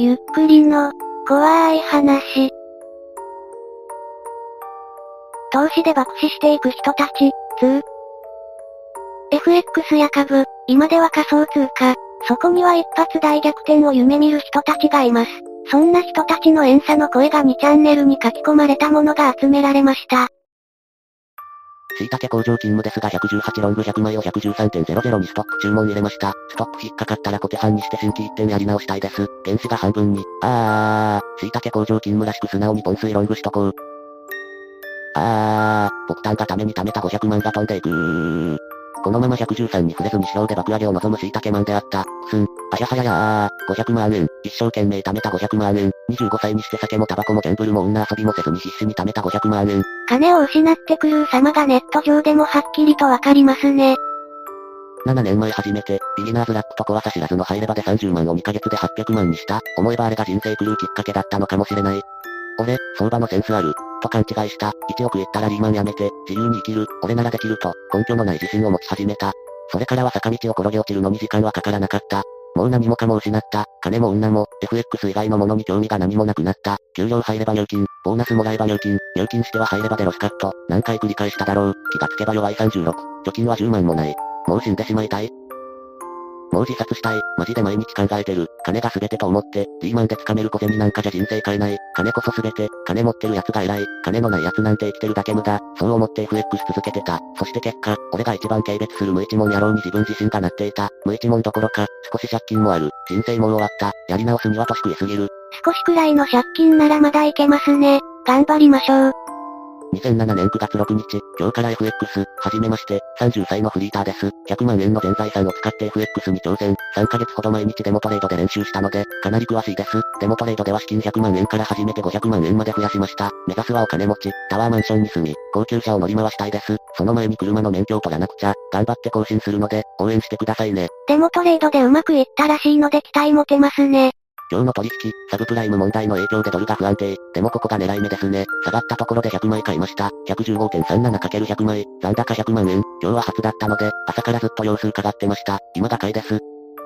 ゆっくりの、怖い話。投資で爆死していく人たち、2。FX や株、今では仮想通貨、そこには一発大逆転を夢見る人たちがいます。そんな人たちの遠差の声が2チャンネルに書き込まれたものが集められました。椎茸工場勤務ですが118ロング100枚を113.00にストップ注文入れました。ストップ引っかかったら小手半にして新規一点やり直したいです。原子が半分に。あー、椎茸工場勤務らしく素直にポン水ロングしとこう。あー、僕単がために貯めた500万が飛んでいく。このまま113に触れずに指標で爆上げを望む椎茸マンであった。すん。あやはややー、500万円。一生懸命貯めた500万円。25歳にして酒もタバコもギャンブルも女遊びもせずに必死に貯めた500万円。金を失ってくる様がネット上でもはっきりとわかりますね。7年前初めて、ビギナーズラップと怖さ知らずの入ればで30万を2ヶ月で800万にした。思えばあれが人生狂うきっかけだったのかもしれない。俺、相場のセンスある。と勘違いした。1億いったらリーマンやめて、自由に生きる。俺ならできると、根拠のない自信を持ち始めた。それからは坂道を転げ落ちるのに時間はかからなかった。もう何もかも失った。金も女も、FX 以外のものに興味が何もなくなった。給料入れば入金、ボーナスもらえば入金、入金しては入ればでロスカット。何回繰り返しただろう。気がつけば弱い36。貯金は10万もない。もう死んでしまいたい。もう自殺したい。マジで毎日考えてる。金が全てと思って、リーマンで掴める小銭なんかじゃ人生変えない。金こそ全て。金持ってる奴が偉い。金のない奴なんて生きてるだけ無駄。そう思って FX 続けてた。そして結果、俺が一番軽蔑する無一文野郎に自分自身がなっていた。無一文どころか、少し借金もある。人生もう終わった。やり直すには年食いすぎる。少しくらいの借金ならまだいけますね。頑張りましょう。2007年9月6日、今日から FX、はじめまして、30歳のフリーターです。100万円の全財産を使って FX に挑戦。3ヶ月ほど毎日デモトレードで練習したので、かなり詳しいです。デモトレードでは資金100万円から始めて500万円まで増やしました。目指すはお金持ち、タワーマンションに住み、高級車を乗り回したいです。その前に車の免許を取らなくちゃ、頑張って更新するので、応援してくださいね。デモトレードでうまくいったらしいので期待持てますね。今日の取引、サブプライム問題の影響でドルが不安定。でもここが狙い目ですね。下がったところで100枚買いました。115.37×100 枚。残高100万円。今日は初だったので、朝からずっと様子伺ってました。今が買いです。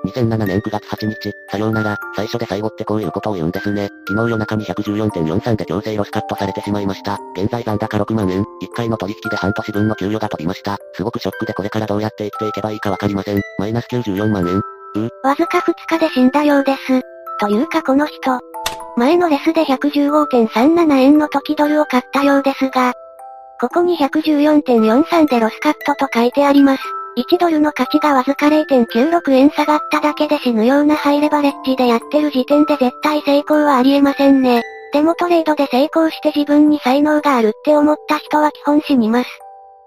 2007年9月8日、さようなら、最初で最後ってこういうことを言うんですね。昨日夜中に114.43で強制ロスカットされてしまいました。現在残高6万円、1回の取引で半年分の給与が飛びました。すごくショックでこれからどうやって生きていけばいいかわかりません。マイナス94万円。うわずか2日で死んだようです。というかこの人。前のレスで115.37円の時ドルを買ったようですが、ここに114.43でロスカットと書いてあります。1ドルの価値がわずか0.96円下がっただけで死ぬようなハイレバレッジでやってる時点で絶対成功はありえませんね。でもトレードで成功して自分に才能があるって思った人は基本死にます。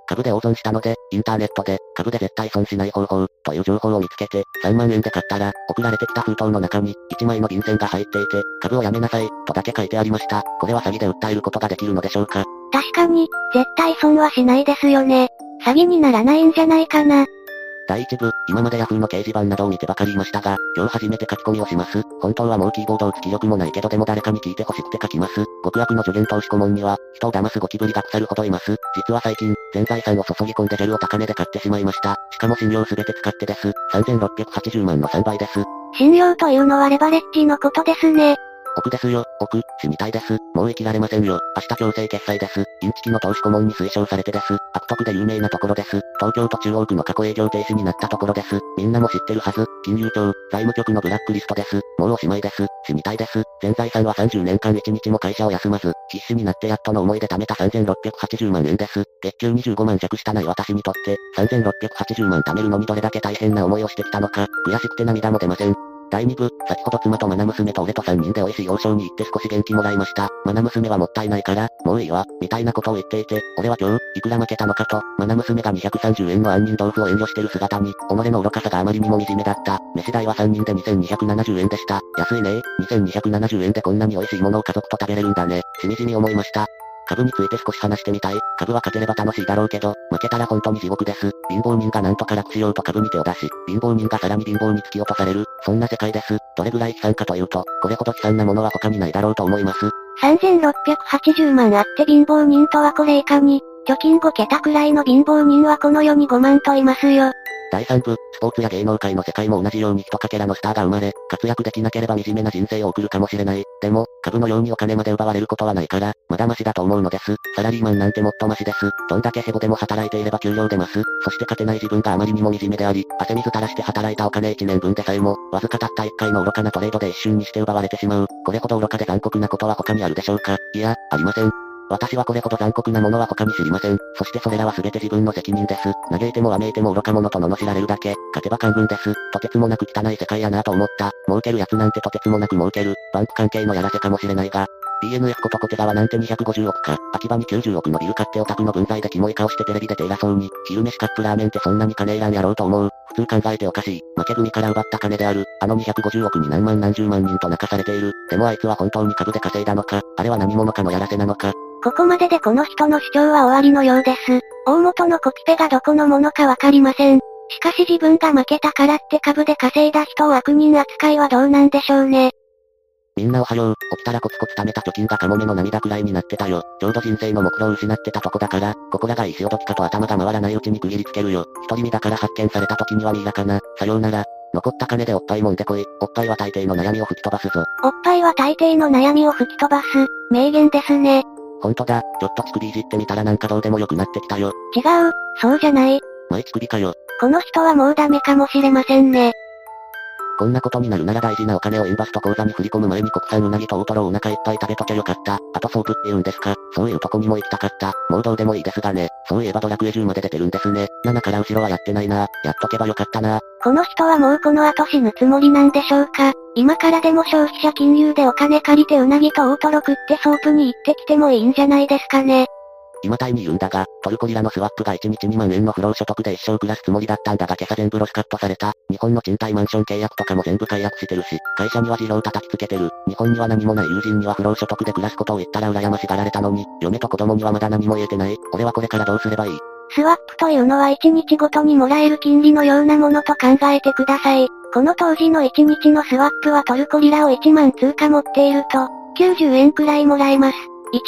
株で大損したので、インターネットで、株で絶対損しない方法、という情報を見つけて、3万円で買ったら、送られてきた封筒の中に、1枚の便箋が入っていて、株をやめなさい、とだけ書いてありました。これは詐欺で訴えることができるのでしょうか？確かに、絶対損はしないですよね。詐欺にならないんじゃないかな。第1部、今まで Yahoo の掲示板などを見てばかりいましたが、今日初めて書き込みをします。本当はもうキーボードをつき力もないけどでも誰かに聞いて欲しくて書きます。極悪の助言投資顧問には、人を騙すゴキブリが腐るほどいます。実は最近、全財産を注ぎ込んでジェルを高値で買ってしまいました。しかも信用すべて使ってです。3680万の3倍です。信用というのはレバレッジのことですね。奥ですよ、奥、死にたいです。もう生きられませんよ。明日強制決済です。インチキの投資顧問に推奨されてです。悪徳で有名なところです。東京都中央区の過去営業停止になったところです。みんなも知ってるはず。金融庁、財務局のブラックリストです。もうおしまいです。死にたいです。全財産は30年間1日も会社を休まず、必死になってやっとの思いで貯めた3680万円です。月給25万弱したない私にとって、3680万貯めるのにどれだけ大変な思いをしてきたのか、悔しくて涙も出ません。第2部、先ほど妻とマナ娘と俺と3人で美味しい王将に行って少し元気もらいました。マナ娘はもったいないから、もういいわ、みたいなことを言っていて、俺は今日、いくら負けたのかと、マナ娘が230円の杏仁豆腐を遠慮してる姿に、己の愚かさがあまりにも惨めだった。飯代は3人で2270円でした。安いね2270円でこんなに美味しいものを家族と食べれるんだね。しみじみ思いました。株について少し話してみたい。株は勝てれば楽しいだろうけど、負けたら本当に地獄です。貧乏人がなんとか楽しようと株に手を出し、貧乏人がさらに貧乏に突き落とされる。そんな世界です。どれぐらい悲惨かというと、これほど悲惨なものは他にないだろうと思います。3680万あって貧乏人とはこれ以下に、貯金5桁くらいの貧乏人はこの世に5万といますよ。第3部、スポーツや芸能界の世界も同じように一かけらのスターが生まれ、活躍できなければ惨めな人生を送るかもしれない。でも、株のようにお金まで奪われることはないから、まだマシだと思うのです。サラリーマンなんてもっとマシです。どんだけヘボでも働いていれば給料出ます。そして勝てない自分があまりにも惨めであり、汗水垂らして働いたお金1年分でさえも、わずかたった1回の愚かなトレードで一瞬にして奪われてしまう。これほど愚かで残酷なことは他にあるでしょうか？いや、ありません。私はこれほど残酷なものは他に知りません。そしてそれらは全て自分の責任です。嘆いてもわめいても愚か者と罵られるだけ。勝てば官軍です。とてつもなく汚い世界やなと思った。儲ける奴なんてとてつもなく儲ける。バンク関係のやらせかもしれないが、BNF こと小手川なんて250億か、秋葉に90億のビル買ってオタクの分際でキモい顔してテレビ出て偉そうに、昼飯カップラーメンってそんなに金いらんやろうと思う。普通考えておかしい。負け組から奪った金である。あの250億に何万何十万人と泣かされている。でもあいつは本当に株で稼いだのか、あれは何者かのやらせなのか。ここまででこの人の主張は終わりのようです。大元のコピペがどこのものかわかりません。しかし自分が負けたからって株で稼いだ人を悪人扱いはどうなんでしょうね。みんなおはよう。起きたらコツコツ貯めた貯金がカモメの涙くらいになってたよ。ちょうど人生の目標を失ってたとこだから、ここらがいい潮時かと頭が回らないうちに区切りつけるよ。独り身だから発見された時にはミイラかな。さようなら。残った金でおっぱい揉んでこい。おっぱいは大抵の悩みを吹き飛ばすぞ。おっぱいは大抵の悩みを吹き飛ばす。名言ですね。ほんとだ。ちょっと乳首いじってみたらなんかどうでもよくなってきたよ。違う。そうじゃない。前乳首かよ。この人はもうダメかもしれませんね。こんなことになるなら大事なお金をインヴァスト口座に振り込む前に国産うなぎと大トロをお腹いっぱい食べときゃよかった。あとソープって言うんですかそういうとこにも行きたかった。もうどうでもいいですがね。そういえばドラクエ10まで出てるんですね。7から後ろはやってないな。やっとけばよかったな。この人はもうこの後死ぬつもりなんでしょうか今からでも消費者金融でお金借りてうなぎと大トロ食ってソープに行ってきてもいいんじゃないですかね。今タイにいるんだが、トルコリラのスワップが1日2万円の不労所得で一生暮らすつもりだったんだが今朝全部ロスカットされた。日本の賃貸マンション契約とかも全部解約してるし、会社には辞表叩きつけてる。日本には何もない友人には不労所得で暮らすことを言ったら羨ましがられたのに、嫁と子供にはまだ何も言えてない。俺はこれからどうすればいい？スワップというのは1日ごとにもらえる金利のようなものと考えてください。この当時の1日のスワップはトルコリラを1万通貨持っていると、90円くらいもらえます。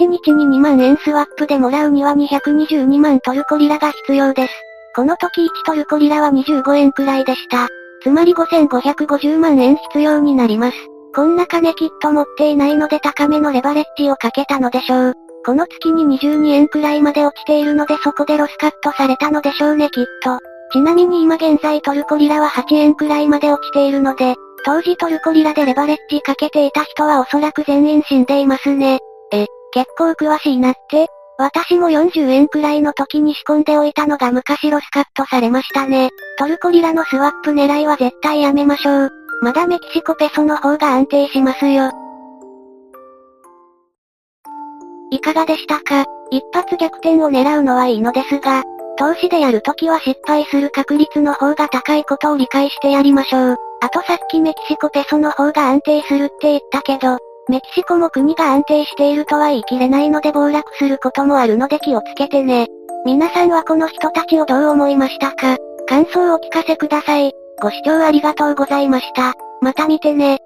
1日に2万円スワップでもらうには222万トルコリラが必要です。この時1トルコリラは25円くらいでした。つまり5550万円必要になります。こんな金きっと持っていないので高めのレバレッジをかけたのでしょう。この月に22円くらいまで落ちているのでそこでロスカットされたのでしょうねきっと。ちなみに今現在トルコリラは8円くらいまで落ちているので、当時トルコリラでレバレッジかけていた人はおそらく全員死んでいますね。え、結構詳しいなって。私も40円くらいの時に仕込んでおいたのが昔ロスカットされましたね。トルコリラのスワップ狙いは絶対やめましょう。まだメキシコペソの方が安定しますよ。いかがでしたか？一発逆転を狙うのはいいのですが、投資でやるときは失敗する確率の方が高いことを理解してやりましょう。あとさっきメキシコペソの方が安定するって言ったけど、メキシコも国が安定しているとは言い切れないので暴落することもあるので気をつけてね。皆さんはこの人たちをどう思いましたか？感想をお聞かせください。ご視聴ありがとうございました。また見てね。